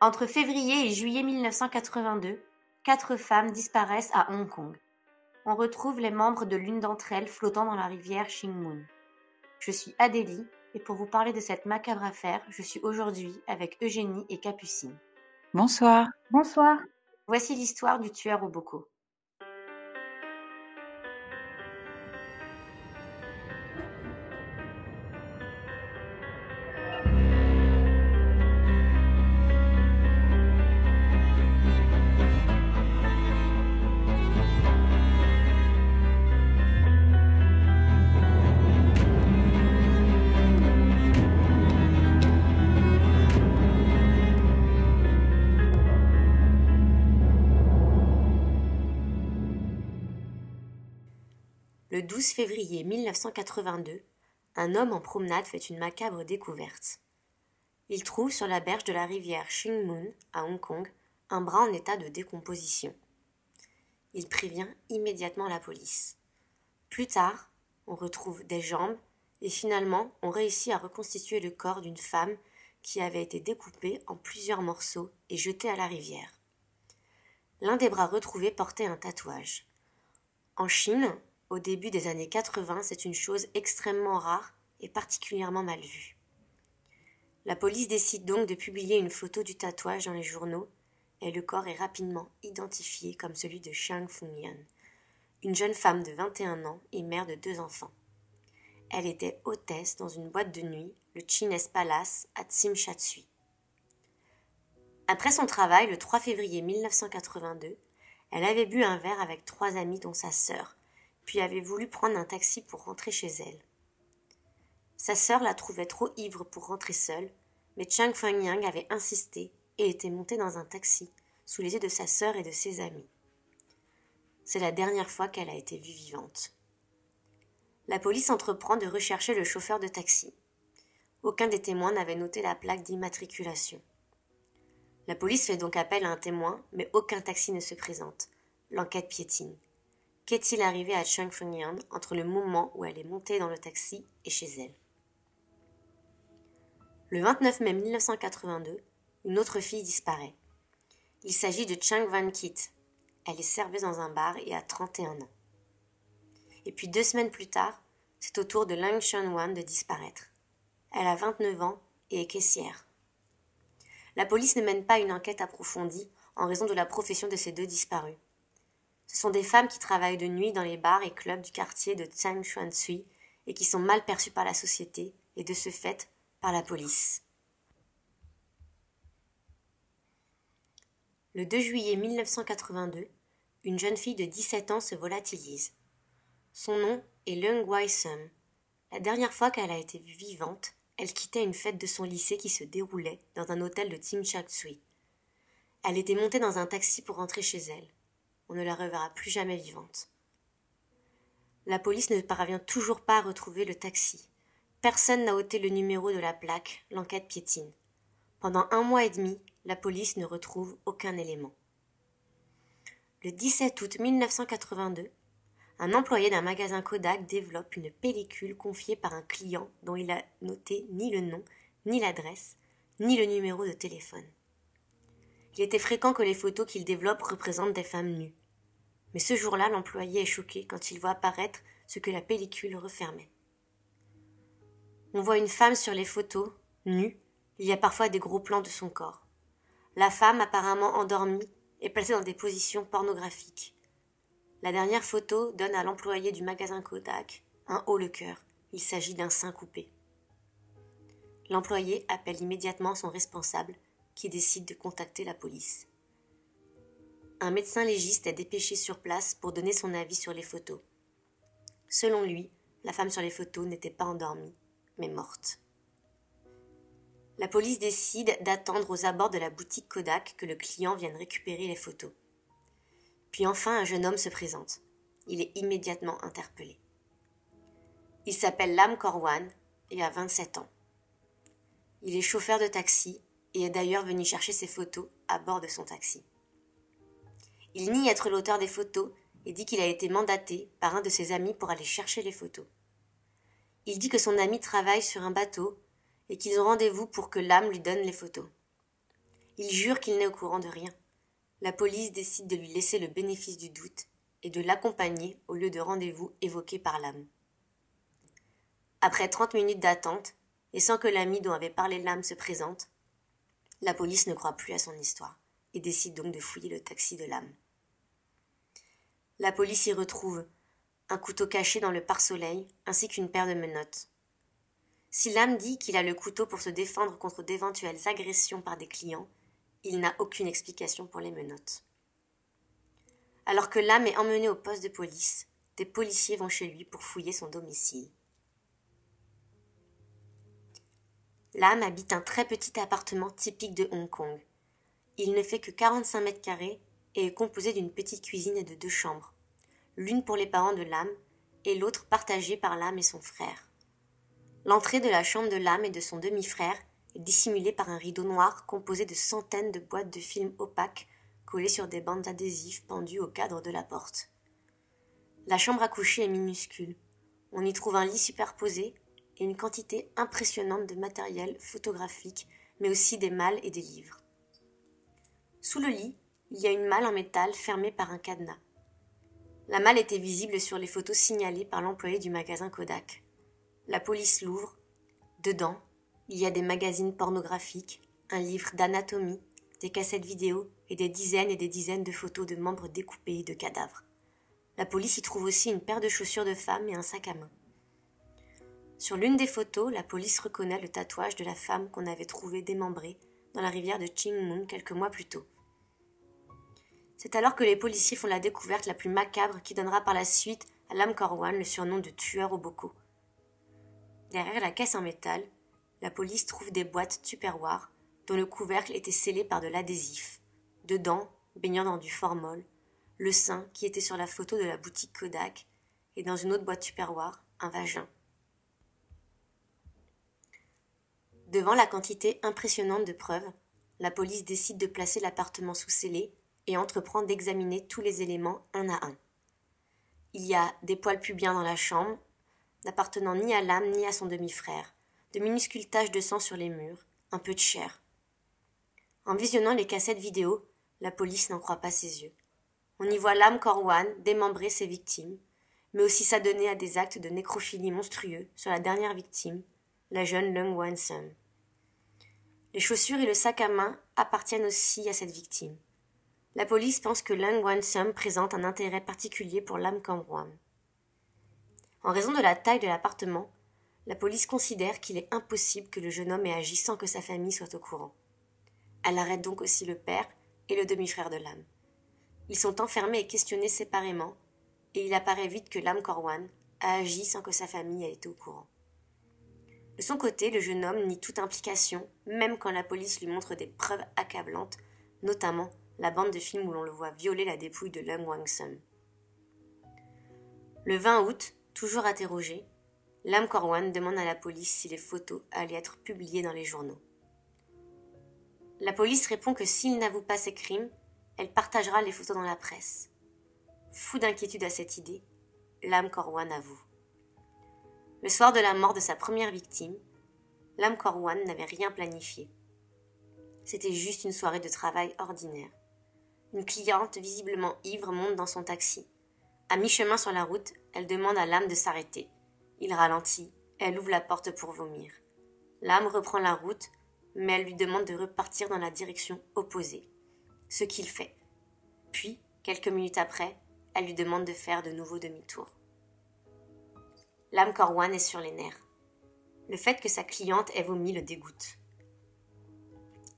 Entre février et juillet 1982, quatre femmes disparaissent à Hong Kong. On retrouve les membres de l'une d'entre elles flottant dans la rivière Moon. Je suis Adélie et pour vous parler de cette macabre affaire, je suis aujourd'hui avec Eugénie et Capucine. Bonsoir. Bonsoir. Voici l'histoire du tueur au bocaux. 12 février 1982, un homme en promenade fait une macabre découverte. Il trouve sur la berge de la rivière Moon, à Hong Kong, un bras en état de décomposition. Il prévient immédiatement la police. Plus tard, on retrouve des jambes et finalement on réussit à reconstituer le corps d'une femme qui avait été découpée en plusieurs morceaux et jetée à la rivière. L'un des bras retrouvés portait un tatouage. En Chine, au début des années 80, c'est une chose extrêmement rare et particulièrement mal vue. La police décide donc de publier une photo du tatouage dans les journaux et le corps est rapidement identifié comme celui de Chang Fung-yan, une jeune femme de 21 ans et mère de deux enfants. Elle était hôtesse dans une boîte de nuit, le Chines Palace, à Tsim Après son travail, le 3 février 1982, elle avait bu un verre avec trois amis dont sa sœur, puis avait voulu prendre un taxi pour rentrer chez elle. Sa sœur la trouvait trop ivre pour rentrer seule, mais Chang Feng-yang avait insisté et était monté dans un taxi, sous les yeux de sa sœur et de ses amis. C'est la dernière fois qu'elle a été vue vivante. La police entreprend de rechercher le chauffeur de taxi. Aucun des témoins n'avait noté la plaque d'immatriculation. La police fait donc appel à un témoin, mais aucun taxi ne se présente. L'enquête piétine. Qu'est-il arrivé à Chang Feng-yan entre le moment où elle est montée dans le taxi et chez elle? Le 29 mai 1982, une autre fille disparaît. Il s'agit de Chang Van-kit. Elle est serveuse dans un bar et a 31 ans. Et puis deux semaines plus tard, c'est au tour de Lang Wan de disparaître. Elle a 29 ans et est caissière. La police ne mène pas une enquête approfondie en raison de la profession de ces deux disparus. Ce sont des femmes qui travaillent de nuit dans les bars et clubs du quartier de Tsang-Chuan-Sui et qui sont mal perçues par la société et de ce fait par la police. Le 2 juillet 1982, une jeune fille de 17 ans se volatilise. Son nom est Leung Wai-sum. La dernière fois qu'elle a été vue vivante, elle quittait une fête de son lycée qui se déroulait dans un hôtel de Tim Sui. Elle était montée dans un taxi pour rentrer chez elle on ne la reverra plus jamais vivante. La police ne parvient toujours pas à retrouver le taxi. Personne n'a ôté le numéro de la plaque, l'enquête piétine. Pendant un mois et demi, la police ne retrouve aucun élément. Le 17 août 1982, un employé d'un magasin Kodak développe une pellicule confiée par un client dont il a noté ni le nom, ni l'adresse, ni le numéro de téléphone. Il était fréquent que les photos qu'il développe représentent des femmes nues. Mais ce jour-là, l'employé est choqué quand il voit apparaître ce que la pellicule refermait. On voit une femme sur les photos, nue, il y a parfois des gros plans de son corps. La femme, apparemment endormie, est placée dans des positions pornographiques. La dernière photo donne à l'employé du magasin Kodak un haut le cœur. Il s'agit d'un sein coupé. L'employé appelle immédiatement son responsable qui décide de contacter la police. Un médecin légiste est dépêché sur place pour donner son avis sur les photos. Selon lui, la femme sur les photos n'était pas endormie, mais morte. La police décide d'attendre aux abords de la boutique Kodak que le client vienne récupérer les photos. Puis enfin un jeune homme se présente. Il est immédiatement interpellé. Il s'appelle Lam Korwan et a 27 ans. Il est chauffeur de taxi est d'ailleurs venu chercher ses photos à bord de son taxi. Il nie être l'auteur des photos et dit qu'il a été mandaté par un de ses amis pour aller chercher les photos. Il dit que son ami travaille sur un bateau et qu'ils ont rendez-vous pour que l'âme lui donne les photos. Il jure qu'il n'est au courant de rien. La police décide de lui laisser le bénéfice du doute et de l'accompagner au lieu de rendez-vous évoqué par l'âme. Après trente minutes d'attente, et sans que l'ami dont avait parlé l'âme se présente, la police ne croit plus à son histoire et décide donc de fouiller le taxi de l'âme. La police y retrouve un couteau caché dans le pare-soleil ainsi qu'une paire de menottes. Si l'âme dit qu'il a le couteau pour se défendre contre d'éventuelles agressions par des clients, il n'a aucune explication pour les menottes. Alors que l'âme est emmenée au poste de police, des policiers vont chez lui pour fouiller son domicile. L'âme habite un très petit appartement typique de Hong Kong. Il ne fait que 45 mètres carrés et est composé d'une petite cuisine et de deux chambres, l'une pour les parents de l'âme et l'autre partagée par l'âme et son frère. L'entrée de la chambre de l'âme et de son demi-frère est dissimulée par un rideau noir composé de centaines de boîtes de films opaques collées sur des bandes adhésives pendues au cadre de la porte. La chambre à coucher est minuscule. On y trouve un lit superposé et une quantité impressionnante de matériel photographique, mais aussi des malles et des livres. Sous le lit, il y a une malle en métal fermée par un cadenas. La malle était visible sur les photos signalées par l'employé du magasin Kodak. La police l'ouvre. Dedans, il y a des magazines pornographiques, un livre d'anatomie, des cassettes vidéo et des dizaines et des dizaines de photos de membres découpés et de cadavres. La police y trouve aussi une paire de chaussures de femme et un sac à main. Sur l'une des photos, la police reconnaît le tatouage de la femme qu'on avait trouvée démembrée dans la rivière de Chingmun quelques mois plus tôt. C'est alors que les policiers font la découverte la plus macabre qui donnera par la suite à Lam Korwan le surnom de tueur au bocaux. Derrière la caisse en métal, la police trouve des boîtes tupperware dont le couvercle était scellé par de l'adhésif. Dedans, baignant dans du formol, le sein qui était sur la photo de la boutique Kodak, et dans une autre boîte tupperware, un vagin. Devant la quantité impressionnante de preuves, la police décide de placer l'appartement sous scellé et entreprend d'examiner tous les éléments un à un. Il y a des poils pubiens dans la chambre, n'appartenant ni à l'âme ni à son demi-frère, de minuscules taches de sang sur les murs, un peu de chair. En visionnant les cassettes vidéo, la police n'en croit pas ses yeux. On y voit l'âme Corwan démembrer ses victimes, mais aussi s'adonner à des actes de nécrophilie monstrueux sur la dernière victime, la jeune Lung Wan-sum. Les chaussures et le sac à main appartiennent aussi à cette victime. La police pense que Lung Wan-sum présente un intérêt particulier pour l'âme Kamwan. En raison de la taille de l'appartement, la police considère qu'il est impossible que le jeune homme ait agi sans que sa famille soit au courant. Elle arrête donc aussi le père et le demi-frère de l'âme. Ils sont enfermés et questionnés séparément, et il apparaît vite que l'âme Corwan a agi sans que sa famille ait été au courant. De son côté, le jeune homme nie toute implication, même quand la police lui montre des preuves accablantes, notamment la bande de films où l'on le voit violer la dépouille de Lung Wang-sum. Le 20 août, toujours interrogé, Lam Korwan demande à la police si les photos allaient être publiées dans les journaux. La police répond que s'il n'avoue pas ses crimes, elle partagera les photos dans la presse. Fou d'inquiétude à cette idée, Lam Korwan avoue. Le soir de la mort de sa première victime, Lam Korwan n'avait rien planifié. C'était juste une soirée de travail ordinaire. Une cliente visiblement ivre monte dans son taxi. À mi-chemin sur la route, elle demande à l'âme de s'arrêter. Il ralentit. Elle ouvre la porte pour vomir. L'âme reprend la route, mais elle lui demande de repartir dans la direction opposée. Ce qu'il fait. Puis, quelques minutes après, elle lui demande de faire de nouveau demi-tour. L'âme Corwan est sur les nerfs. Le fait que sa cliente ait vomi le dégoûte.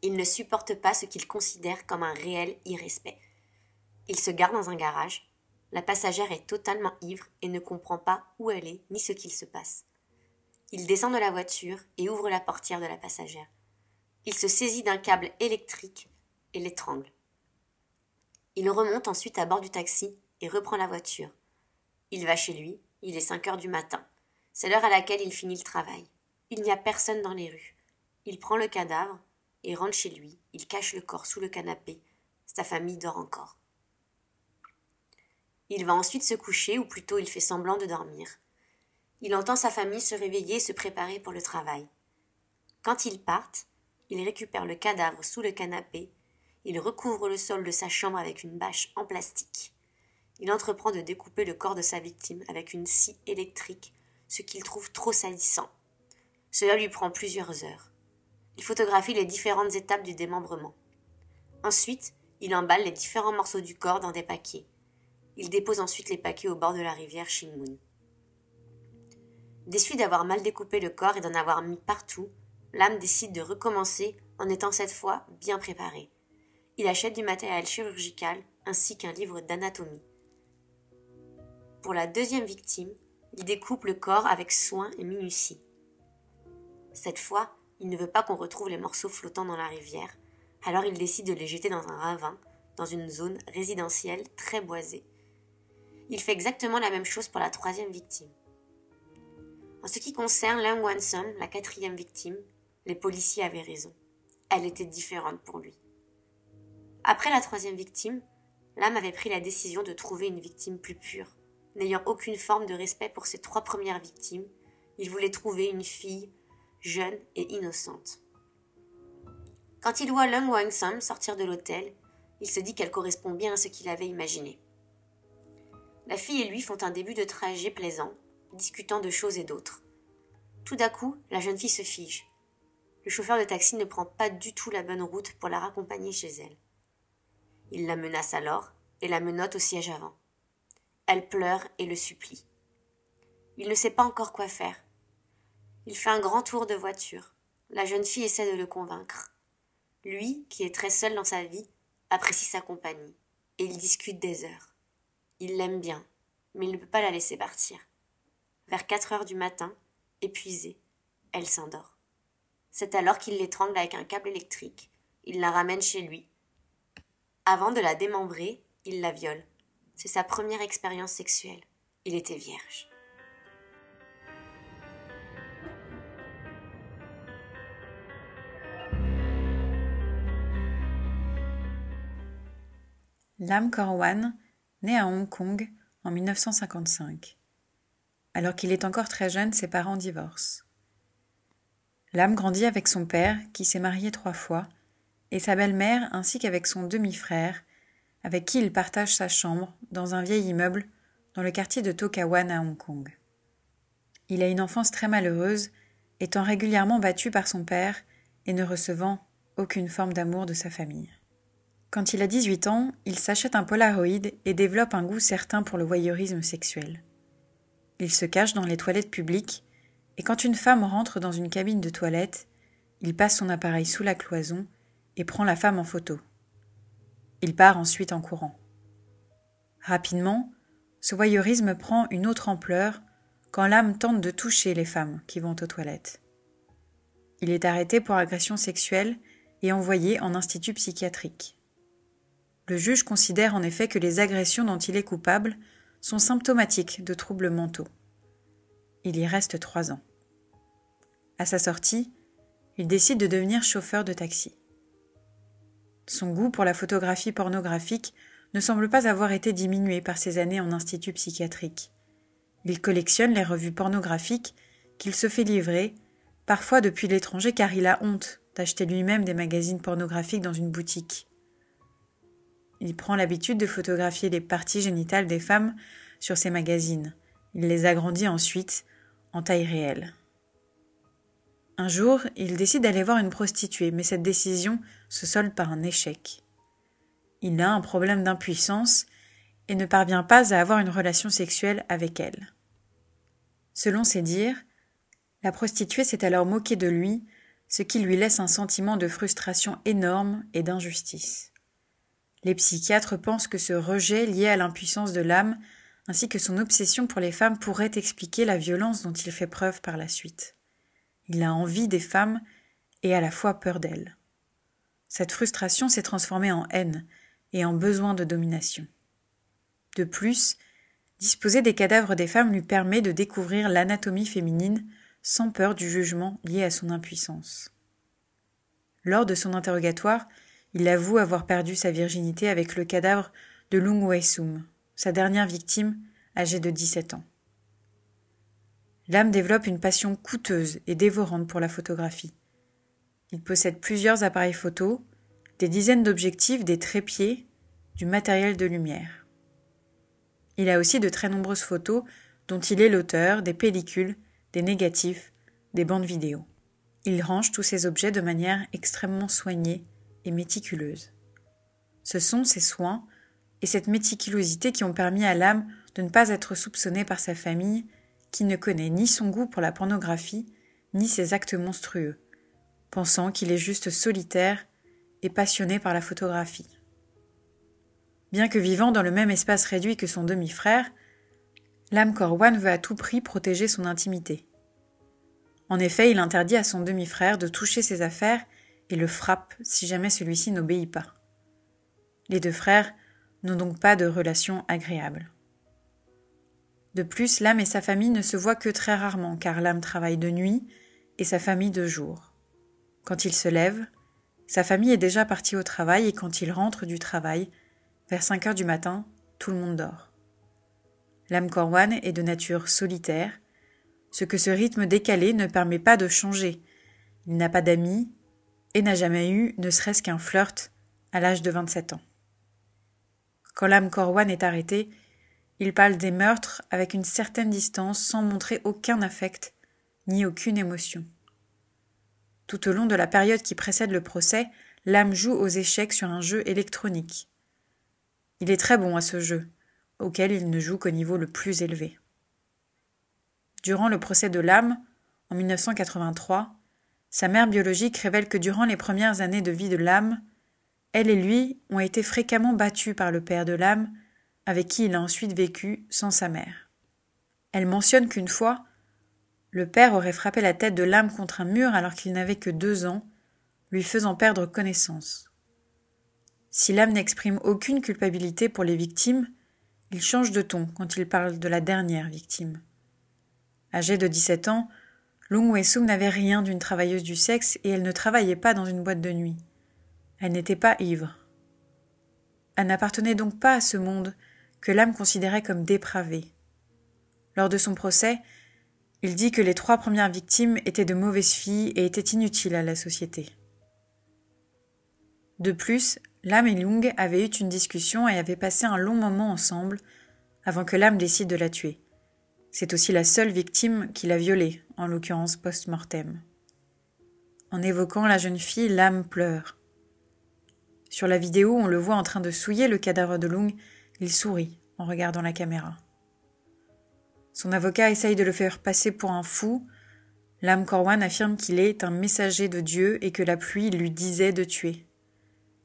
Il ne supporte pas ce qu'il considère comme un réel irrespect. Il se gare dans un garage, la passagère est totalement ivre et ne comprend pas où elle est ni ce qu'il se passe. Il descend de la voiture et ouvre la portière de la passagère. Il se saisit d'un câble électrique et l'étrangle. Il remonte ensuite à bord du taxi et reprend la voiture. Il va chez lui, il est cinq heures du matin. C'est l'heure à laquelle il finit le travail. Il n'y a personne dans les rues. Il prend le cadavre et rentre chez lui. Il cache le corps sous le canapé. Sa famille dort encore. Il va ensuite se coucher, ou plutôt il fait semblant de dormir. Il entend sa famille se réveiller et se préparer pour le travail. Quand ils partent, il récupère le cadavre sous le canapé il recouvre le sol de sa chambre avec une bâche en plastique. Il entreprend de découper le corps de sa victime avec une scie électrique, ce qu'il trouve trop salissant. Cela lui prend plusieurs heures. Il photographie les différentes étapes du démembrement. Ensuite, il emballe les différents morceaux du corps dans des paquets. Il dépose ensuite les paquets au bord de la rivière Shinmun. Déçu d'avoir mal découpé le corps et d'en avoir mis partout, l'âme décide de recommencer en étant cette fois bien préparé. Il achète du matériel chirurgical ainsi qu'un livre d'anatomie. Pour la deuxième victime, il découpe le corps avec soin et minutie. Cette fois, il ne veut pas qu'on retrouve les morceaux flottants dans la rivière, alors il décide de les jeter dans un ravin, dans une zone résidentielle très boisée. Il fait exactement la même chose pour la troisième victime. En ce qui concerne Leung Wanson, la quatrième victime, les policiers avaient raison. Elle était différente pour lui. Après la troisième victime, l'âme avait pris la décision de trouver une victime plus pure. N'ayant aucune forme de respect pour ses trois premières victimes, il voulait trouver une fille jeune et innocente. Quand il voit Lung Wang sortir de l'hôtel, il se dit qu'elle correspond bien à ce qu'il avait imaginé. La fille et lui font un début de trajet plaisant, discutant de choses et d'autres. Tout d'un coup, la jeune fille se fige. Le chauffeur de taxi ne prend pas du tout la bonne route pour la raccompagner chez elle. Il la menace alors et la menotte au siège avant. Elle pleure et le supplie. Il ne sait pas encore quoi faire. Il fait un grand tour de voiture. La jeune fille essaie de le convaincre. Lui, qui est très seul dans sa vie, apprécie sa compagnie, et ils discutent des heures. Il l'aime bien, mais il ne peut pas la laisser partir. Vers quatre heures du matin, épuisée, elle s'endort. C'est alors qu'il l'étrangle avec un câble électrique. Il la ramène chez lui. Avant de la démembrer, il la viole. C'est sa première expérience sexuelle. Il était vierge. Lam Korwan naît à Hong Kong en 1955. Alors qu'il est encore très jeune, ses parents divorcent. Lam grandit avec son père, qui s'est marié trois fois, et sa belle-mère ainsi qu'avec son demi-frère, avec qui il partage sa chambre dans un vieil immeuble dans le quartier de Tokawan à Hong Kong. Il a une enfance très malheureuse, étant régulièrement battu par son père et ne recevant aucune forme d'amour de sa famille. Quand il a 18 ans, il s'achète un Polaroid et développe un goût certain pour le voyeurisme sexuel. Il se cache dans les toilettes publiques et quand une femme rentre dans une cabine de toilette, il passe son appareil sous la cloison et prend la femme en photo. Il part ensuite en courant. Rapidement, ce voyeurisme prend une autre ampleur quand l'âme tente de toucher les femmes qui vont aux toilettes. Il est arrêté pour agression sexuelle et envoyé en institut psychiatrique. Le juge considère en effet que les agressions dont il est coupable sont symptomatiques de troubles mentaux. Il y reste trois ans. À sa sortie, il décide de devenir chauffeur de taxi. Son goût pour la photographie pornographique ne semble pas avoir été diminué par ses années en institut psychiatrique. Il collectionne les revues pornographiques qu'il se fait livrer, parfois depuis l'étranger car il a honte d'acheter lui-même des magazines pornographiques dans une boutique. Il prend l'habitude de photographier les parties génitales des femmes sur ses magazines. Il les agrandit ensuite en taille réelle. Un jour, il décide d'aller voir une prostituée, mais cette décision se solde par un échec. Il a un problème d'impuissance et ne parvient pas à avoir une relation sexuelle avec elle. Selon ses dires, la prostituée s'est alors moquée de lui, ce qui lui laisse un sentiment de frustration énorme et d'injustice. Les psychiatres pensent que ce rejet lié à l'impuissance de l'âme, ainsi que son obsession pour les femmes, pourrait expliquer la violence dont il fait preuve par la suite. Il a envie des femmes et à la fois peur d'elles. Cette frustration s'est transformée en haine et en besoin de domination. De plus, disposer des cadavres des femmes lui permet de découvrir l'anatomie féminine sans peur du jugement lié à son impuissance. Lors de son interrogatoire, il avoue avoir perdu sa virginité avec le cadavre de Lung Wei-sum, sa dernière victime, âgée de 17 ans. L'âme développe une passion coûteuse et dévorante pour la photographie. Il possède plusieurs appareils photo, des dizaines d'objectifs, des trépieds, du matériel de lumière. Il a aussi de très nombreuses photos dont il est l'auteur, des pellicules, des négatifs, des bandes vidéo. Il range tous ces objets de manière extrêmement soignée et méticuleuse. Ce sont ces soins et cette méticulosité qui ont permis à l'âme de ne pas être soupçonnée par sa famille, qui ne connaît ni son goût pour la pornographie, ni ses actes monstrueux, pensant qu'il est juste solitaire et passionné par la photographie. Bien que vivant dans le même espace réduit que son demi-frère, l'âme Corwan veut à tout prix protéger son intimité. En effet, il interdit à son demi-frère de toucher ses affaires et le frappe si jamais celui-ci n'obéit pas. Les deux frères n'ont donc pas de relation agréable. De plus, l'âme et sa famille ne se voient que très rarement, car l'âme travaille de nuit et sa famille de jour. Quand il se lève, sa famille est déjà partie au travail et quand il rentre du travail, vers 5 heures du matin, tout le monde dort. L'âme Corwan est de nature solitaire, ce que ce rythme décalé ne permet pas de changer. Il n'a pas d'amis et n'a jamais eu ne serait-ce qu'un flirt à l'âge de 27 ans. Quand l'âme Corwan est arrêtée, il parle des meurtres avec une certaine distance sans montrer aucun affect ni aucune émotion. Tout au long de la période qui précède le procès, l'âme joue aux échecs sur un jeu électronique. Il est très bon à ce jeu, auquel il ne joue qu'au niveau le plus élevé. Durant le procès de l'âme, en 1983, sa mère biologique révèle que durant les premières années de vie de l'âme, elle et lui ont été fréquemment battus par le père de l'âme, avec qui il a ensuite vécu sans sa mère. Elle mentionne qu'une fois, le père aurait frappé la tête de l'âme contre un mur alors qu'il n'avait que deux ans, lui faisant perdre connaissance. Si l'âme n'exprime aucune culpabilité pour les victimes, il change de ton quand il parle de la dernière victime. Âgée de 17 ans, Lung Wei-sung n'avait rien d'une travailleuse du sexe et elle ne travaillait pas dans une boîte de nuit. Elle n'était pas ivre. Elle n'appartenait donc pas à ce monde que l'âme considérait comme dépravé. Lors de son procès, il dit que les trois premières victimes étaient de mauvaises filles et étaient inutiles à la société. De plus, l'âme et Lung avaient eu une discussion et avaient passé un long moment ensemble avant que l'âme décide de la tuer. C'est aussi la seule victime qui l'a violée, en l'occurrence post-mortem. En évoquant la jeune fille, l'âme pleure. Sur la vidéo, on le voit en train de souiller le cadavre de Lung, il sourit en regardant la caméra. Son avocat essaye de le faire passer pour un fou. L'âme Corwan affirme qu'il est un messager de Dieu et que la pluie lui disait de tuer.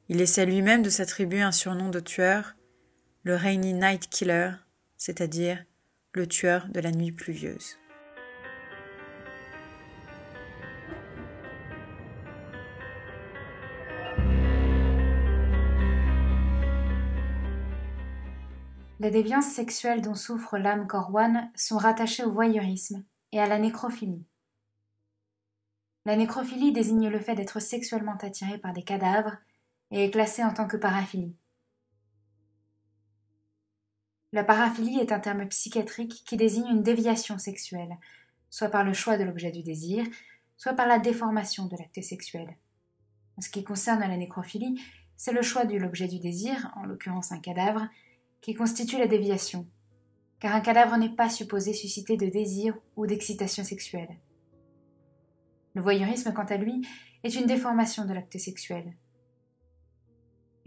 Il essaie lui-même de s'attribuer un surnom de tueur, le Rainy Night Killer, c'est-à-dire le tueur de la nuit pluvieuse. Les déviances sexuelles dont souffre l'âme Corwan sont rattachées au voyeurisme et à la nécrophilie. La nécrophilie désigne le fait d'être sexuellement attiré par des cadavres et est classée en tant que paraphilie. La paraphilie est un terme psychiatrique qui désigne une déviation sexuelle, soit par le choix de l'objet du désir, soit par la déformation de l'acte sexuel. En ce qui concerne la nécrophilie, c'est le choix de l'objet du désir, en l'occurrence un cadavre, qui constitue la déviation, car un cadavre n'est pas supposé susciter de désir ou d'excitation sexuelle. Le voyeurisme, quant à lui, est une déformation de l'acte sexuel.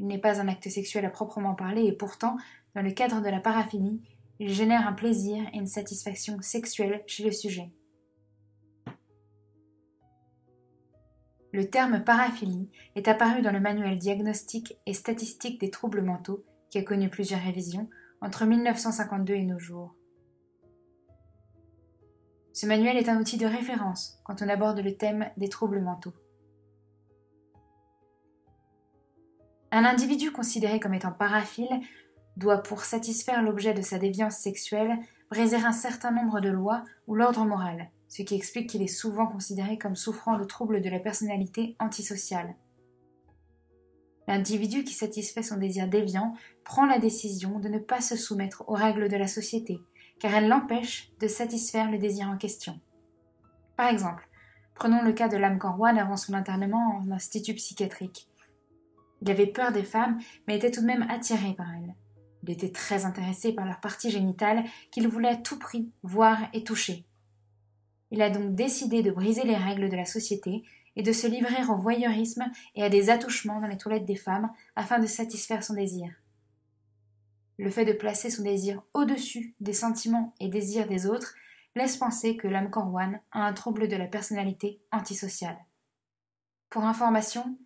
Il n'est pas un acte sexuel à proprement parler et pourtant dans le cadre de la paraphilie, il génère un plaisir et une satisfaction sexuelle chez le sujet. Le terme paraphilie est apparu dans le manuel diagnostique et statistique des troubles mentaux, qui a connu plusieurs révisions, entre 1952 et nos jours. Ce manuel est un outil de référence quand on aborde le thème des troubles mentaux. Un individu considéré comme étant paraphile doit, pour satisfaire l'objet de sa déviance sexuelle, briser un certain nombre de lois ou l'ordre moral, ce qui explique qu'il est souvent considéré comme souffrant de troubles de la personnalité antisociale. L'individu qui satisfait son désir déviant prend la décision de ne pas se soumettre aux règles de la société, car elles l'empêchent de satisfaire le désir en question. Par exemple, prenons le cas de l'âme Corwan avant son internement en institut psychiatrique. Il avait peur des femmes, mais était tout de même attiré par elles. Il était très intéressé par leur partie génitale qu'il voulait à tout prix voir et toucher. Il a donc décidé de briser les règles de la société et de se livrer au voyeurisme et à des attouchements dans les toilettes des femmes afin de satisfaire son désir. Le fait de placer son désir au-dessus des sentiments et désirs des autres laisse penser que l'âme Corwan a un trouble de la personnalité antisociale. Pour information,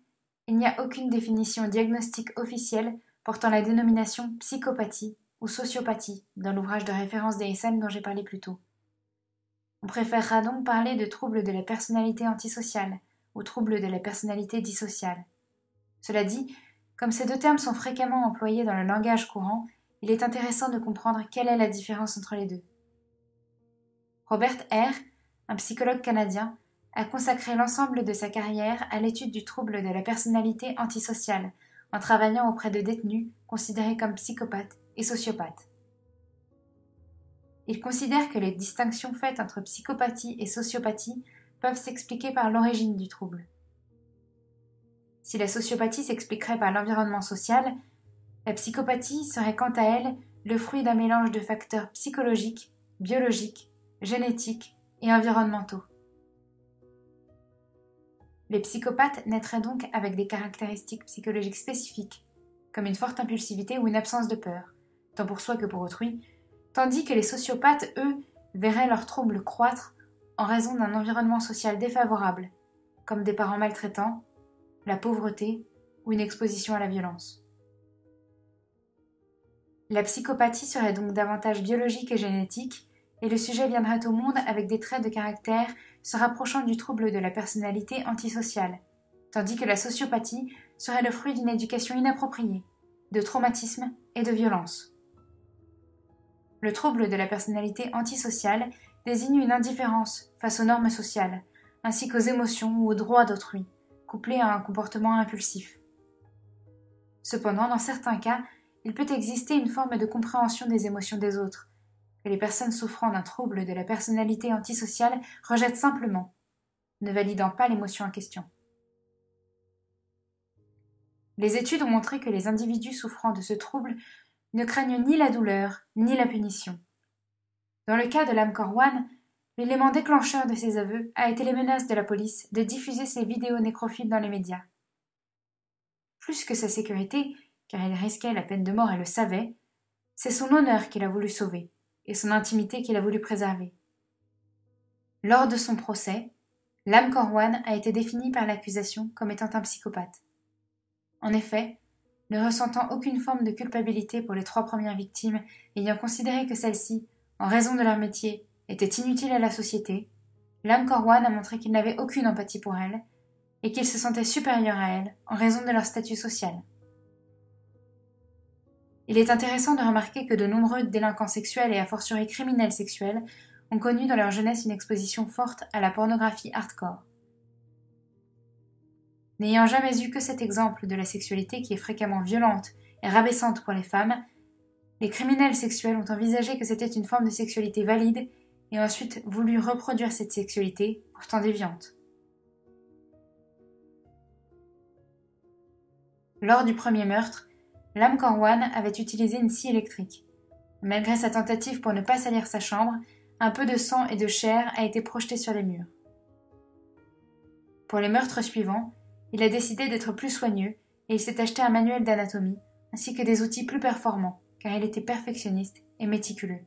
il n'y a aucune définition diagnostique officielle portant la dénomination psychopathie ou sociopathie dans l'ouvrage de référence des SM dont j'ai parlé plus tôt. On préférera donc parler de trouble de la personnalité antisociale ou trouble de la personnalité dissociale. Cela dit, comme ces deux termes sont fréquemment employés dans le langage courant, il est intéressant de comprendre quelle est la différence entre les deux. Robert R., un psychologue canadien, a consacré l'ensemble de sa carrière à l'étude du trouble de la personnalité antisociale, en travaillant auprès de détenus considérés comme psychopathes et sociopathes. Il considère que les distinctions faites entre psychopathie et sociopathie peuvent s'expliquer par l'origine du trouble. Si la sociopathie s'expliquerait par l'environnement social, la psychopathie serait quant à elle le fruit d'un mélange de facteurs psychologiques, biologiques, génétiques et environnementaux. Les psychopathes naîtraient donc avec des caractéristiques psychologiques spécifiques, comme une forte impulsivité ou une absence de peur, tant pour soi que pour autrui, tandis que les sociopathes, eux, verraient leurs troubles croître en raison d'un environnement social défavorable, comme des parents maltraitants, la pauvreté ou une exposition à la violence. La psychopathie serait donc davantage biologique et génétique, et le sujet viendrait au monde avec des traits de caractère se rapprochant du trouble de la personnalité antisociale, tandis que la sociopathie serait le fruit d'une éducation inappropriée, de traumatisme et de violence. Le trouble de la personnalité antisociale désigne une indifférence face aux normes sociales, ainsi qu'aux émotions ou aux droits d'autrui, couplée à un comportement impulsif. Cependant, dans certains cas, il peut exister une forme de compréhension des émotions des autres, que les personnes souffrant d'un trouble de la personnalité antisociale rejettent simplement, ne validant pas l'émotion en question. Les études ont montré que les individus souffrant de ce trouble ne craignent ni la douleur ni la punition. Dans le cas de l'âme Corwan, l'élément déclencheur de ses aveux a été les menaces de la police de diffuser ses vidéos nécrophiles dans les médias. Plus que sa sécurité, car il risquait la peine de mort et le savait, c'est son honneur qu'il a voulu sauver, et son intimité qu'il a voulu préserver. Lors de son procès, l'âme Corwan a été définie par l'accusation comme étant un psychopathe. En effet, ne ressentant aucune forme de culpabilité pour les trois premières victimes, ayant considéré que celles-ci, en raison de leur métier, étaient inutiles à la société, l'âme Corwan a montré qu'il n'avait aucune empathie pour elles, et qu'il se sentait supérieur à elles en raison de leur statut social. Il est intéressant de remarquer que de nombreux délinquants sexuels et a fortiori criminels sexuels ont connu dans leur jeunesse une exposition forte à la pornographie hardcore. N'ayant jamais eu que cet exemple de la sexualité qui est fréquemment violente et rabaissante pour les femmes, les criminels sexuels ont envisagé que c'était une forme de sexualité valide et ensuite voulu reproduire cette sexualité, pourtant déviante. Lors du premier meurtre, L'âme Corwan avait utilisé une scie électrique. Malgré sa tentative pour ne pas salir sa chambre, un peu de sang et de chair a été projeté sur les murs. Pour les meurtres suivants, il a décidé d'être plus soigneux et il s'est acheté un manuel d'anatomie ainsi que des outils plus performants car il était perfectionniste et méticuleux.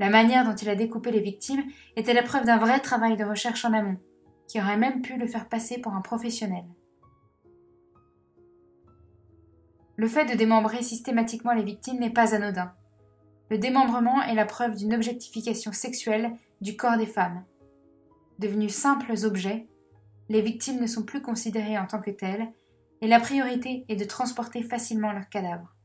La manière dont il a découpé les victimes était la preuve d'un vrai travail de recherche en amont, qui aurait même pu le faire passer pour un professionnel. Le fait de démembrer systématiquement les victimes n'est pas anodin. Le démembrement est la preuve d'une objectification sexuelle du corps des femmes. Devenus simples objets, les victimes ne sont plus considérées en tant que telles, et la priorité est de transporter facilement leurs cadavres.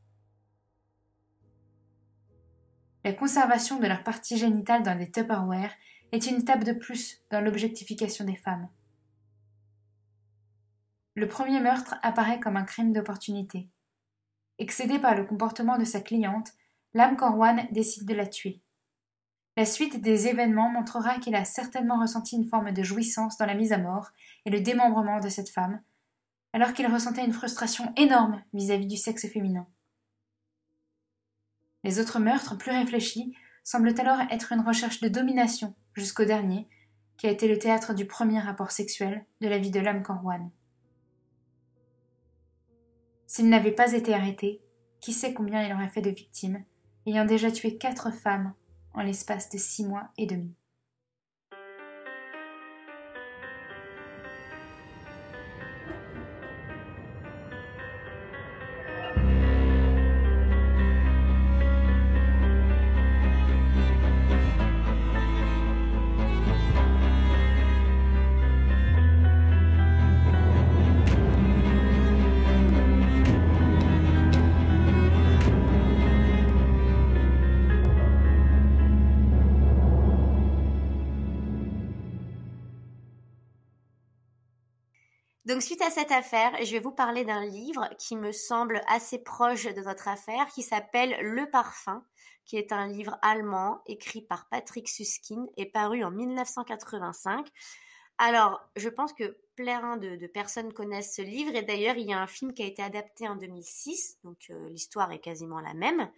La conservation de leurs parties génitales dans des Tupperware est une étape de plus dans l'objectification des femmes. Le premier meurtre apparaît comme un crime d'opportunité. Excédé par le comportement de sa cliente, l'âme Corwan décide de la tuer. La suite des événements montrera qu'il a certainement ressenti une forme de jouissance dans la mise à mort et le démembrement de cette femme, alors qu'il ressentait une frustration énorme vis-à-vis du sexe féminin. Les autres meurtres, plus réfléchis, semblent alors être une recherche de domination, jusqu'au dernier, qui a été le théâtre du premier rapport sexuel de la vie de l'âme Corwan. S'il n'avait pas été arrêté, qui sait combien il aurait fait de victimes, ayant déjà tué quatre femmes en l'espace de six mois et demi. Suite à cette affaire, je vais vous parler d'un livre qui me semble assez proche de votre affaire, qui s'appelle Le Parfum, qui est un livre allemand écrit par Patrick Susskind et paru en 1985. Alors, je pense que plein de, personnes connaissent ce livre et d'ailleurs, il y a un film qui a été adapté en 2006, donc euh, l'histoire est quasiment la même.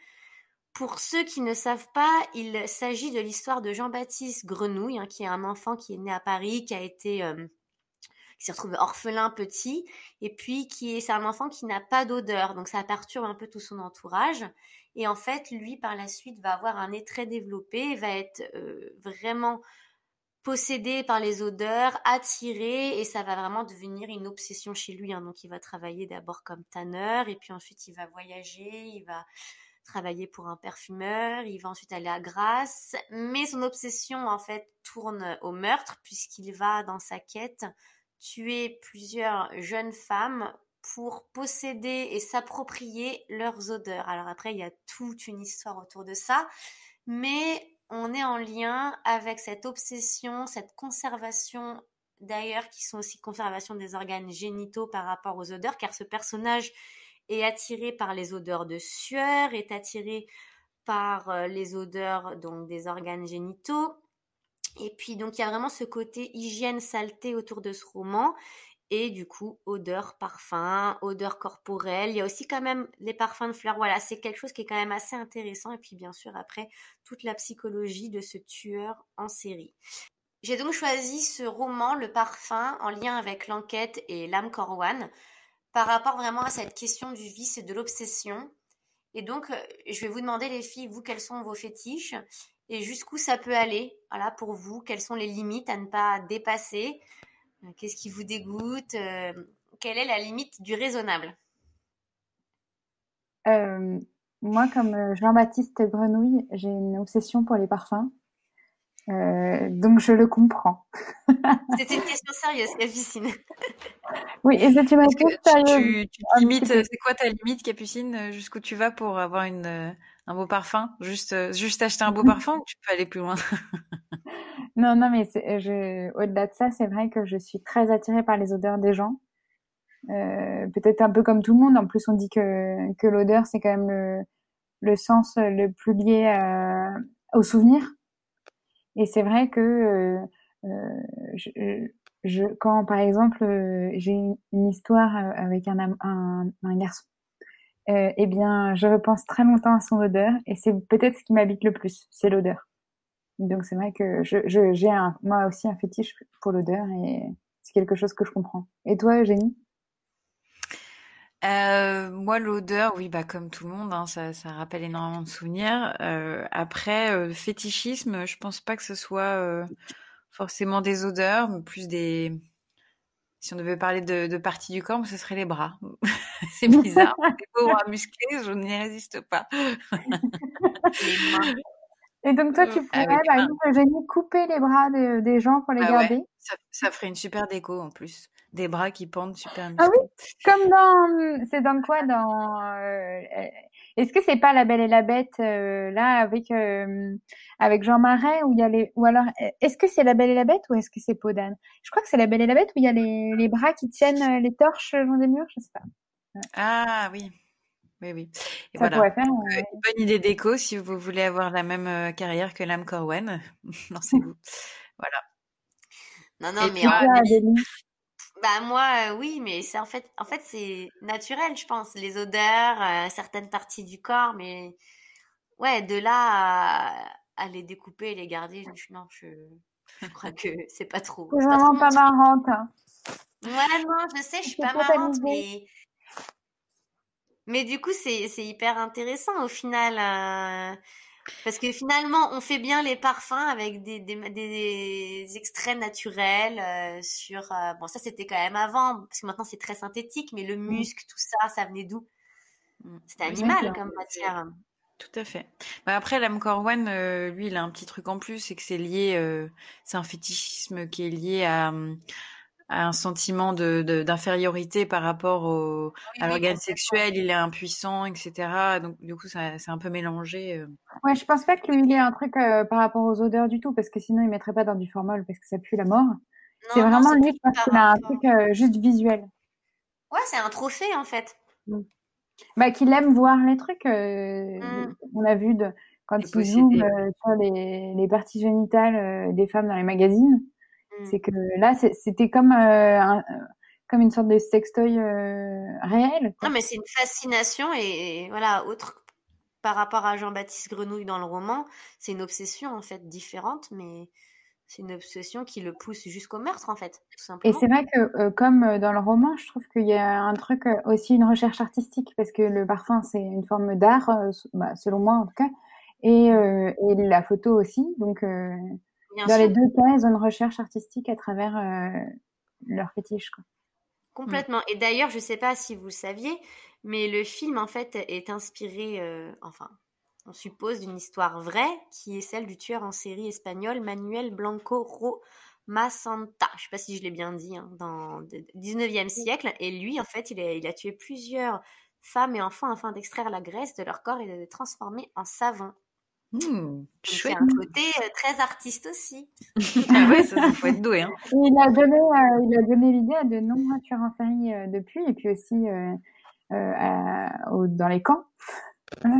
Pour ceux qui ne savent pas, il s'agit de l'histoire de Jean-Baptiste Grenouille, hein, qui est un enfant qui est né à Paris, qui a été... Euh, qui s'est retrouvé orphelin petit, et puis qui est, c'est un enfant qui n'a pas d'odeur, donc ça perturbe un peu tout son entourage. Et en fait, lui, par la suite, va avoir un nez très développé, va être euh, vraiment possédé par les odeurs, attiré, et ça va vraiment devenir une obsession chez lui. Hein. Donc, il va travailler d'abord comme tanneur, et puis ensuite, il va voyager, il va travailler pour un parfumeur, il va ensuite aller à Grasse, mais son obsession, en fait, tourne au meurtre, puisqu'il va, dans sa quête, tuer plusieurs jeunes femmes pour posséder et s'approprier leurs odeurs. Alors après, il y a toute une histoire autour de ça, mais on est en lien avec cette obsession, cette conservation d'ailleurs qui sont aussi conservation des organes génitaux par rapport aux odeurs, car ce personnage est attiré par les odeurs de sueur, est attiré par euh, les odeurs donc des organes génitaux, et puis, donc, il y a vraiment ce côté hygiène, saleté autour de ce roman. Et du coup, odeur, parfum, odeur corporelle. Il y a aussi quand même les parfums de fleurs. Voilà, c'est quelque chose qui est quand même assez intéressant. Et puis, bien sûr, après, toute la psychologie de ce tueur en série. J'ai donc choisi ce roman, Le Parfum, en lien avec l'enquête et l'âme Corwan, par rapport vraiment à cette question du vice et de l'obsession. Et donc, euh, je vais vous demander, les filles, vous, quels sont vos fétiches? Et jusqu'où ça peut aller? Voilà, pour vous Quelles sont les limites à ne pas dépasser? Euh, Qu'est-ce qui vous dégoûte? Euh, Quelle est la limite du raisonnable? Euh, Moi, comme Jean-Baptiste Grenouille, j'ai une obsession pour les parfums. donc je le comprends. C'était une question sérieuse, Capucine. oui, et c'est une question sérieuse. Tu, tu limites, c'est quoi ta limite, Capucine Jusqu'où tu vas pour avoir une, un beau parfum Juste, euh, juste acheter un beau parfum ou tu peux aller plus loin? Non, non, mais je, au-delà de ça, c'est vrai que je suis très attirée par les odeurs des gens. Euh, peut-être un peu comme tout le monde. En plus, on dit que, que l'odeur, c'est quand même le, le sens le plus lié à, au souvenir. Et c'est vrai que euh, euh je, je, quand, par exemple, j'ai une histoire avec un, un, un garçon euh, eh bien, je repense très longtemps à son odeur et c'est peut-être ce qui m'habite le plus, c'est l'odeur. Donc c'est vrai que je, j'ai moi aussi un fétiche pour l'odeur et c'est quelque chose que je comprends. Et toi, Eugénie? Euh, moi, l'odeur, oui, bah comme tout le monde, hein, ça, ça rappelle énormément de souvenirs. Euh, après, euh, fétichisme, je pense pas que ce soit euh, forcément des odeurs, mais plus des, si on devait parler de, de parties du corps, ce serait les bras. c'est bizarre. les beaux bras musclés, je n'y résiste pas. Et donc toi, tu pourrais, par exemple, couper les bras des gens pour les ah garder? ça, ferait une super déco en plus. Des bras qui pendent super musclés. Ah oui? Comme dans... C'est dans quoi? Dans... Euh, est-ce que c'est pas La Belle et la Bête euh, là avec euh, avec Jean Marais où il y a les ou alors est-ce que c'est La Belle et la Bête ou est-ce que c'est Podane? Je crois que c'est La Belle et la Bête où il y a les, les bras qui tiennent les torches dans des murs, je sais pas. Ah oui. Oui, oui. Et Ça voilà. Faire, Une bonne idée d'écho si vous voulez avoir la même carrière que Lam Corwen. Lancez-vous. voilà. Non, non, mais, Bah moi, euh, oui, mais c'est en fait, en fait, c'est naturel, je pense. Les odeurs, euh, certaines parties du corps, mais ouais, de là à, à les découper et les garder, je- non, je, je crois que c'est pas trop, C'est pas vraiment pas truc. marrante. Hein. Ouais, non, je sais, je suis pas marrante, mais mais du coup, c'est c'est hyper intéressant au final, euh, parce que finalement, on fait bien les parfums avec des des, des extraits naturels euh, sur. euh, bon, ça c'était quand même avant, parce que maintenant c'est très synthétique, mais le musc, tout ça, ça venait d'où? Mm. C'était animal comme matière. tout à fait. Bah après, l'âme Corwan, euh, lui, il a un petit truc en plus, c'est que c'est lié, euh, c'est un fétichisme qui est lié à, à un sentiment de, de- d'infériorité par rapport au, Oui, à l'organe sexuel, il est impuissant, etc. Donc, du coup, ça, c'est un peu mélangé. euh. Ouais, je pense pas que lui, il ait un truc euh, par rapport aux odeurs du tout, parce que sinon il mettrait pas dans du formol parce que ça pue la mort. C'est non, vraiment lui, je pense qu'il a un truc euh, juste visuel. Ouais, c'est un trophée en fait. Bah, qu'il aime voir les trucs. euh, Mm. on a vu de, quand il zoome sur les, les parties génitales des femmes dans les magazines, Mm. C'est que là, c'était comme, euh, un- comme une sorte de sextoy euh, réel. Quoi. Non, mais c'est une fascination et, et voilà, autre par rapport à Jean-Baptiste Grenouille dans le roman, c'est une obsession en fait différente, mais c'est une obsession qui le pousse jusqu'au meurtre en fait, tout Et simplement. c'est vrai que, euh, comme dans le roman, je trouve qu'il y a un truc, euh, aussi une recherche artistique, parce que le parfum, c'est une forme d'art, euh, bah, selon moi en tout cas, et, et la photo aussi. Donc, Bien dans les deux cas, ils ont une recherche artistique à travers euh, leur fétiche. Quoi. complètement. Et d'ailleurs, je sais pas si vous le saviez, mais le film en fait est inspiré, euh, enfin, on suppose d'une histoire vraie qui est celle du tueur en série espagnol Manuel Blanco Roma Santa. Je sais pas si je l'ai bien dit, hein, dans le 19e siècle. Et lui, en fait, il a, il a tué plusieurs femmes et enfants afin d'extraire la graisse de leur corps et de les transformer en savon. Chouette. a un côté euh, très artiste aussi. ah ouais, ça, ça faut être doué. Hein. Il a donné, euh, il a donné l'idée à de nombreux tueurs en série euh, depuis, et puis aussi euh, euh, à- au- dans les camps. Voilà.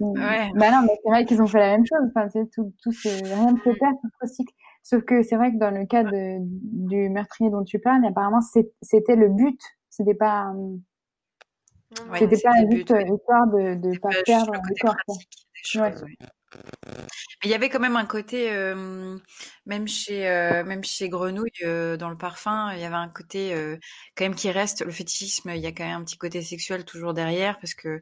Ouais. Bah non, mais c'est vrai qu'ils ont fait la même chose. Enfin, c'est tout, rien ne se perd, tout se recycle. Sauf que c'est vrai que dans le cas de, du meurtrier dont tu parles, apparemment, c'est- c'était le but. C'était pas, non, Ouais, c'était pas juste but, euh, histoire de, de C'est pas perdre le corps. pratique. Choses. ouais. Mais il y avait quand même un côté, euh, même chez, euh, même chez Grenouille, euh, dans le parfum, il y avait un côté quand même qui reste. Le fétichisme, il y a quand même un petit côté sexuel toujours derrière parce que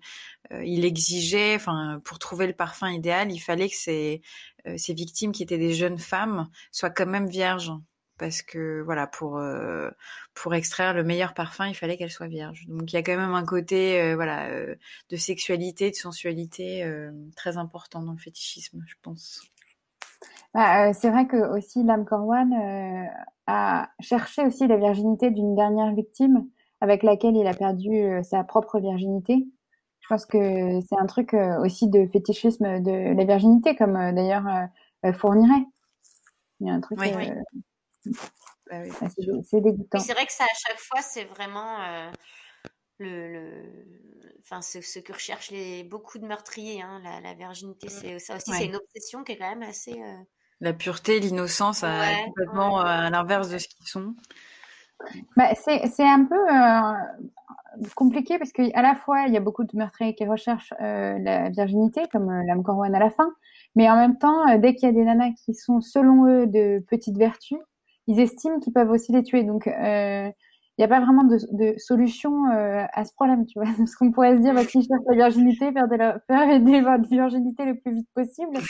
il exigeait, enfin, pour trouver le parfum idéal, il fallait que ces, ces victimes qui étaient des jeunes femmes soient quand même vierges. Parce que voilà, pour euh, pour extraire le meilleur parfum, il fallait qu'elles soient vierges. Donc il y a quand même un côté euh, voilà euh, de sexualité, de sensualité très important dans le fétichisme, je pense. Bah, c'est vrai que aussi Lam Corwan a cherché aussi la virginité d'une dernière victime avec laquelle il a perdu sa propre virginité. Je pense que c'est un truc aussi de fétichisme de la virginité, comme d'ailleurs fournirait. Il y a un truc, Oui. Oui. Bah oui. bah, c'est dégoûtant. C'est vrai que ça, à chaque fois, c'est vraiment euh, le, le, enfin, ce, ce que recherchent les, beaucoup de meurtriers, hein, la, la virginité. C'est, ça aussi, Ouais. c'est une obsession qui est quand même assez. euh, La pureté, l'innocence, euh, Ouais, complètement à l'inverse de ce qu'ils sont. Bah, c'est un peu euh, compliqué parce qu'à la fois il y a beaucoup de meurtriers qui recherchent euh, la virginité comme euh, Lam Corwan à la fin, mais en même temps euh, dès qu'il y a des nanas qui sont selon eux de petites vertus, ils estiment qu'ils peuvent aussi les tuer. Donc euh, il n'y a pas vraiment de, de solution euh, à ce problème, tu vois. Parce qu'on pourrait se dire, bah, si je cherche la virginité, de la, des de virginité le plus vite possible.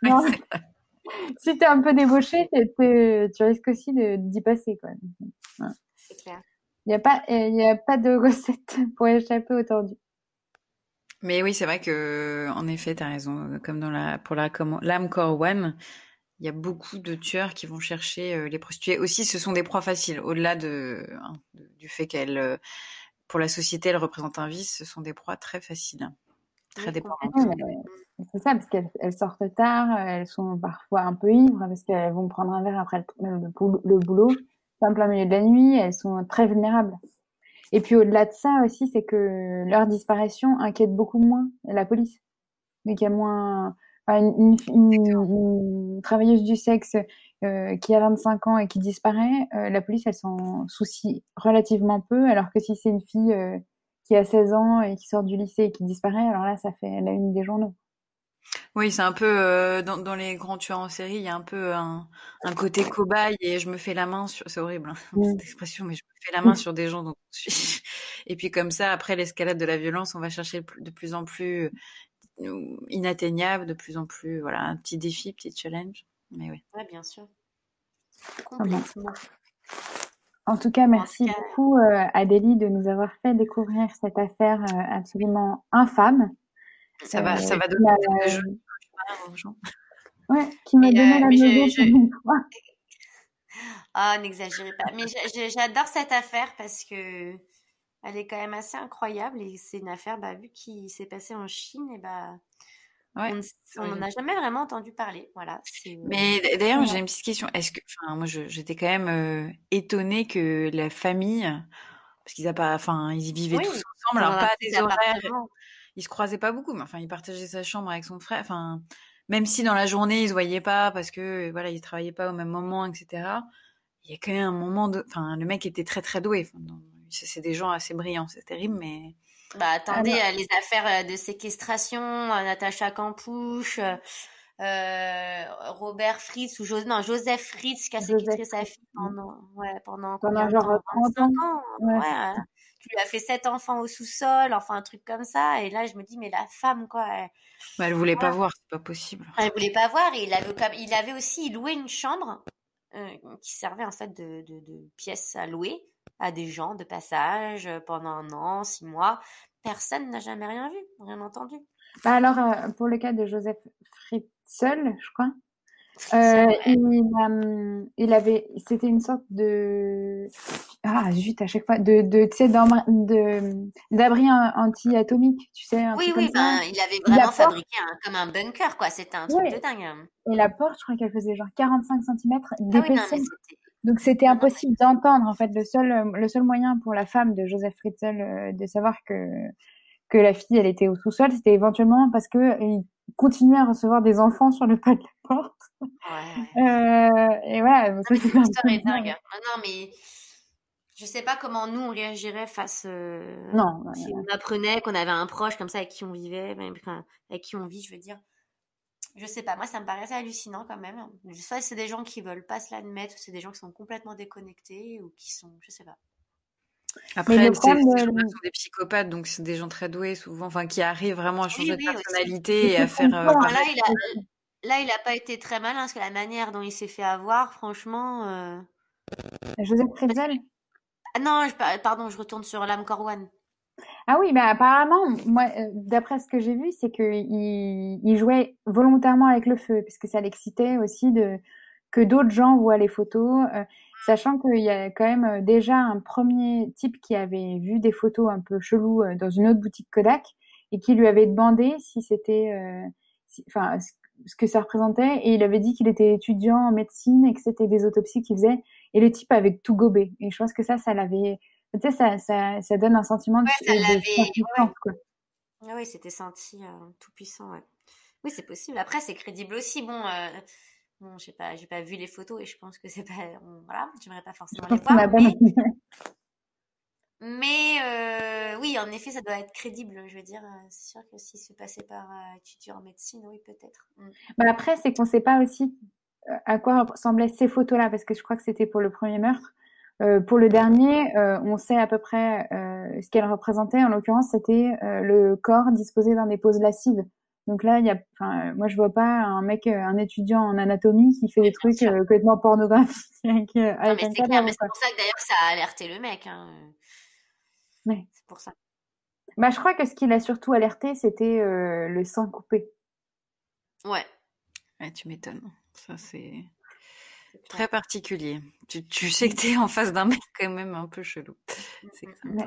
Non. si t'es un peu débauché, tu risques aussi d'y passer, quoi. C'est clair. Il n'y a pas, il y a pas de recette pour échapper au tordu. Mais oui, c'est vrai que, en effet, t'as raison. Comme dans la, pour la, comment, l'âme core one, il y a beaucoup de tueurs qui vont chercher euh, les prostituées. Aussi, ce sont des proies faciles. Au-delà de, hein, du fait qu'elles, euh, pour la société, elles représentent un vice, ce sont des proies très faciles. Très Oui, dépendantes. mais C'est ça, parce qu'elles elles sortent tard, elles sont parfois un peu ivres, parce qu'elles vont prendre un verre après le, le boulot- en plein milieu de la nuit, elles sont très vulnérables. Et puis au-delà de ça aussi, c'est que leur disparition inquiète beaucoup moins la police. Mais qu'il y a moins, une, une, travailleuse du sexe euh, qui a 25 ans et qui disparaît, euh, la police, elle s'en soucie relativement peu, alors que si c'est une fille euh, qui a 16 ans et qui sort du lycée et qui disparaît, alors là, ça fait la une des journaux. Oui, c'est un peu dans, dans les grands tueurs en série, il y a un peu un, un côté cobaye et je me fais la main sur. C'est horrible hein, cette expression, mais je me fais la main sur des gens dont je suis. Et puis comme ça, après l'escalade de la violence, on va chercher de plus en plus inatteignable, de plus en plus voilà un petit défi, petit challenge. Mais oui. Ouais, bien sûr. Complètement. En tout cas, merci cas- beaucoup euh, Adélie de nous avoir fait découvrir cette affaire euh, absolument infâme. Ça va, Euh, ça va donner jeux aux gens. Ouais, qui m'a donné euh, la je- je-. Ah, n'exagérez pas. Mais j'a- j'a- j'adore cette affaire parce que elle est quand même assez incroyable et c'est une affaire, bah, vu qu'il s'est passé en Chine, et bah, Ouais. on ne- on n'en a jamais vraiment entendu parler. Voilà. Mais d'ailleurs, Ouais. j'ai une petite question. Est-ce que, enfin, moi, j'étais quand même euh, étonnée que la famille, parce qu'ils enfin, ils vivaient Oui, tous ensemble, un pas des horaires, ils se croisaient pas beaucoup, mais enfin, ils partageaient sa chambre avec son frère. Enfin, même si dans la journée ils se voyaient pas parce que voilà, ils travaillaient pas au même moment, etc. Il y a quand même un moment de, enfin, le mec était très très doué. Enfin, c'est des gens assez brillants, c'est terrible, mais Bah, attendez, euh, les affaires euh, de séquestration, euh, Natacha Campouche, euh, Robert Fritz ou Jo- non, Joseph Fritz qui a Joseph séquestré sa fille pendant, ouais, pendant Pendant genre temps? 30 25 ans. Ouais, Ouais, hein. Tu lui as fait sept enfants au sous-sol, enfin un truc comme ça. Et là, je me dis, mais la femme, quoi, elle, bah, elle voulait pas voir, c'est pas possible. elle voulait pas voir. Et il avait, comme- il avait aussi loué une chambre euh, qui servait en fait de, de, de pièce à louer à des gens de passage euh, pendant un an, six mois. Personne n'a jamais rien vu, rien entendu. Bah alors, euh, pour le cas de Joseph Fritzl, je crois, euh, il, avait, c'était une sorte de, ah zut, à chaque fois, de, de, tu sais, d'abri an- anti-atomique, tu sais, un Oui, oui, ben, il avait La vraiment porte- fabriqué un, comme un bunker, quoi. C'était un truc de dingue. hein. Et la porte, je crois qu'elle faisait genre 45 cm Ah oui, non. Donc c'était Non, non, impossible d'entendre en fait le seul euh, le seul moyen pour la femme de Joseph Fritzl euh, de savoir que que la fille elle était au sous-sol c'était éventuellement parce que euh, il continuait à recevoir des enfants sur le pas de la porte Ouais, ouais. euh, et voilà c'était cette histoire est dingue. Non, non, mais je sais pas comment nous on réagirait face. euh, non ouais, si on apprenait qu'on avait un proche comme ça avec qui on vivait, avec qui on vit, je veux dire. Je sais pas, moi ça me paraissait hallucinant quand même. Soit c'est des gens qui veulent pas se l'admettre, ou c'est des gens qui sont complètement déconnectés, ou qui sont, je sais pas. Après, c'est- problème ces de- gens-là sont des psychopathes, donc c'est des gens très doués souvent, enfin qui arrivent vraiment à changer oui, de aussi. personnalité et à faire. euh, là, il a, là, il a pas été très malin, parce que la manière dont il s'est fait avoir, franchement. euh, Joseph Ah non, je pardon, je retourne sur l'âme Corwan. Ah oui, mais apparemment, moi, euh, d'après ce que j'ai vu, c'est que il, jouait volontairement avec le feu, parce que ça l'excitait aussi de que d'autres gens voient les photos, euh, sachant qu'il y a quand même euh, déjà un premier type qui avait vu des photos un peu cheloues dans une autre boutique Kodak et qui lui avait demandé si c'était, enfin, ce que ça représentait, et il avait dit qu'il était étudiant en médecine et que c'était des autopsies qu'il faisait, et le type avait tout gobé. Et je pense que ça, ça l'avait, tu sais, ça, ça, ça donne un sentiment de, Ouais, ça de surpuissance, quoi. Ah oui, c'était senti euh, tout puissant, ouais. Oui, c'est possible. Après, c'est crédible aussi. Bon, euh, bon, j'ai pas, j'ai pas vu les photos et je pense que c'est pas, on- voilà, j'aimerais pas forcément les voir. Mais, euh, oui, en effet, ça doit être crédible. Je veux dire, euh, c'est sûr que s'il se passer par euh, étudiant en médecine, oui, peut-être. Mm. Bah après, c'est qu'on sait pas aussi à quoi ressemblaient ces photos-là, parce que je crois que c'était pour le premier meurtre. Euh, pour le dernier, euh, on sait à peu près euh, ce qu'elle représentait. En l'occurrence, c'était euh, le corps disposé dans des poses lascives. Donc là, il y a, moi, je vois pas un mec, un étudiant en anatomie qui fait des trucs euh, complètement pornographiques avec, Non, avec mais c'est clair. Mais c'est pour ça que d'ailleurs, ça a alerté le mec. Hein. Ouais. C'est pour ça. Bah, je crois que ce qui l'a surtout alerté, c'était euh, le sang coupé. Ouais. Ouais, tu m'étonnes. Ça, c'est. Très particulier. Tu, tu sais que t'es en face d'un mec quand même un peu chelou. Mm, certain. Ouais.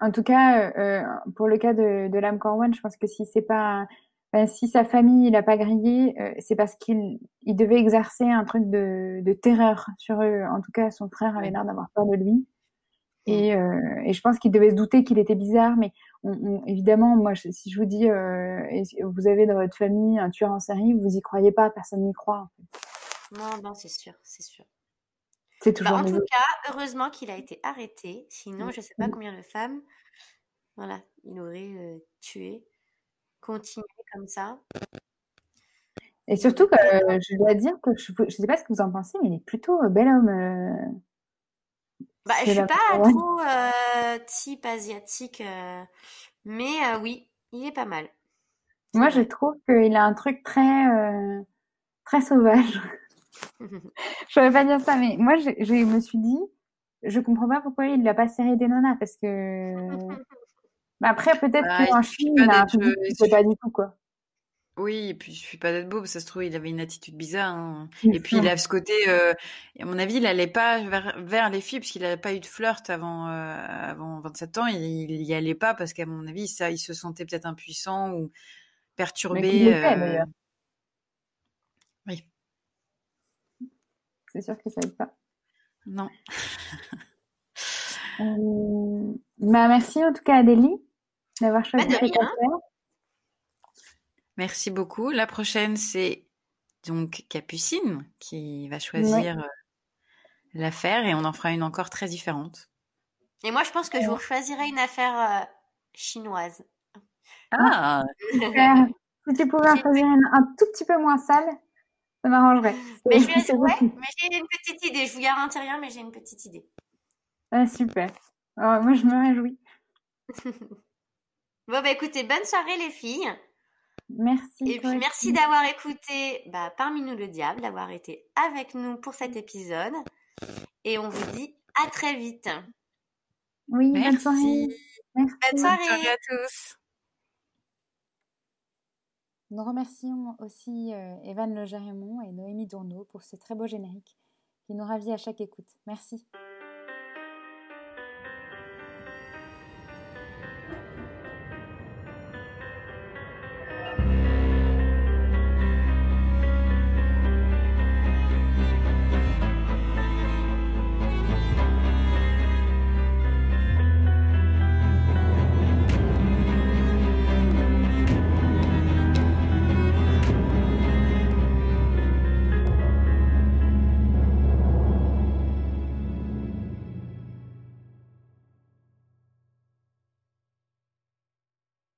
En tout cas, euh, pour le cas de, de l'âme Corwan, je pense que si c'est pas, ben, si sa famille il a pas grillé, euh, c'est parce qu'il il devait exercer un truc de, de terreur sur eux. En tout cas, son frère avait l'air d'avoir peur de lui. Mm. Et, euh, et je pense qu'il devait se douter qu'il était bizarre, mais on, on- évidemment, moi, je- si je vous dis, euh, vous avez dans votre famille un tueur en série, vous y croyez pas, personne n'y croit. en fait. Non, non, c'est sûr, c'est sûr. C'est Bah, toujours en tout cas, heureusement qu'il a été arrêté. Sinon, je sais pas Mm. combien de femmes, voilà, il aurait euh, tué. Continuer comme ça. Et surtout que euh, je dois dire que je ne sais pas ce que vous en pensez, mais il est plutôt euh, bel homme. euh, Bah, je c'est suis pas ouais. trop type asiatique, mais oui, il est pas mal. Moi, je trouve qu'il a un truc très, très sauvage. Je ne vais pas dire ça, mais moi, je, je me suis dit, je comprends pas pourquoi il l'a pas serré des nanas, parce que. Mais après, peut-être Bah, qu'en il Chine, pas il a un il qui fait pas du tout, quoi. Oui, et puis il suffit pas d'être beau, ça se trouve, il avait une attitude bizarre. hein. C'est Et puis il a ce côté, euh, à mon avis, il allait pas vers, vers les filles, puisqu'il n'avait pas eu de flirt avant, euh, avant 27 ans. Il, il y allait pas parce qu'à mon avis, ça, il se sentait peut-être impuissant ou Mais qu'il perturbé. l'était, euh, d'ailleurs. Oui, C'est sûr que ça aide pas? non. Euh, bah, merci en tout cas, Adélie, d'avoir choisi Bah, de cette rien. affaire. Merci beaucoup. La prochaine, c'est donc Capucine qui va choisir euh, l'affaire et on en fera une encore très différente. Et moi, je pense que je vous choisirais une affaire euh, chinoise. Ah, Super. Si tu pouvais en choisir une un tout petit peu moins sale, ça m'arrangerait. Mais, ouais, j'ai une petite idée. Je vous garantis rien, mais j'ai une petite idée. Ah, super. Alors, moi, je me réjouis. Bon, bah écoutez, bonne soirée les filles. Merci. Et puis merci d'avoir écouté bah, Parmi nous le diable, d'avoir été avec nous pour cet épisode. Et on vous dit à très vite. Oui, bonne soirée. merci. Merci. Bonne soirée. À tous. Nous remercions aussi euh, Evan Le Jarémon et Noémie Dourneau pour ce très beau générique qui nous ravit à chaque écoute. Merci.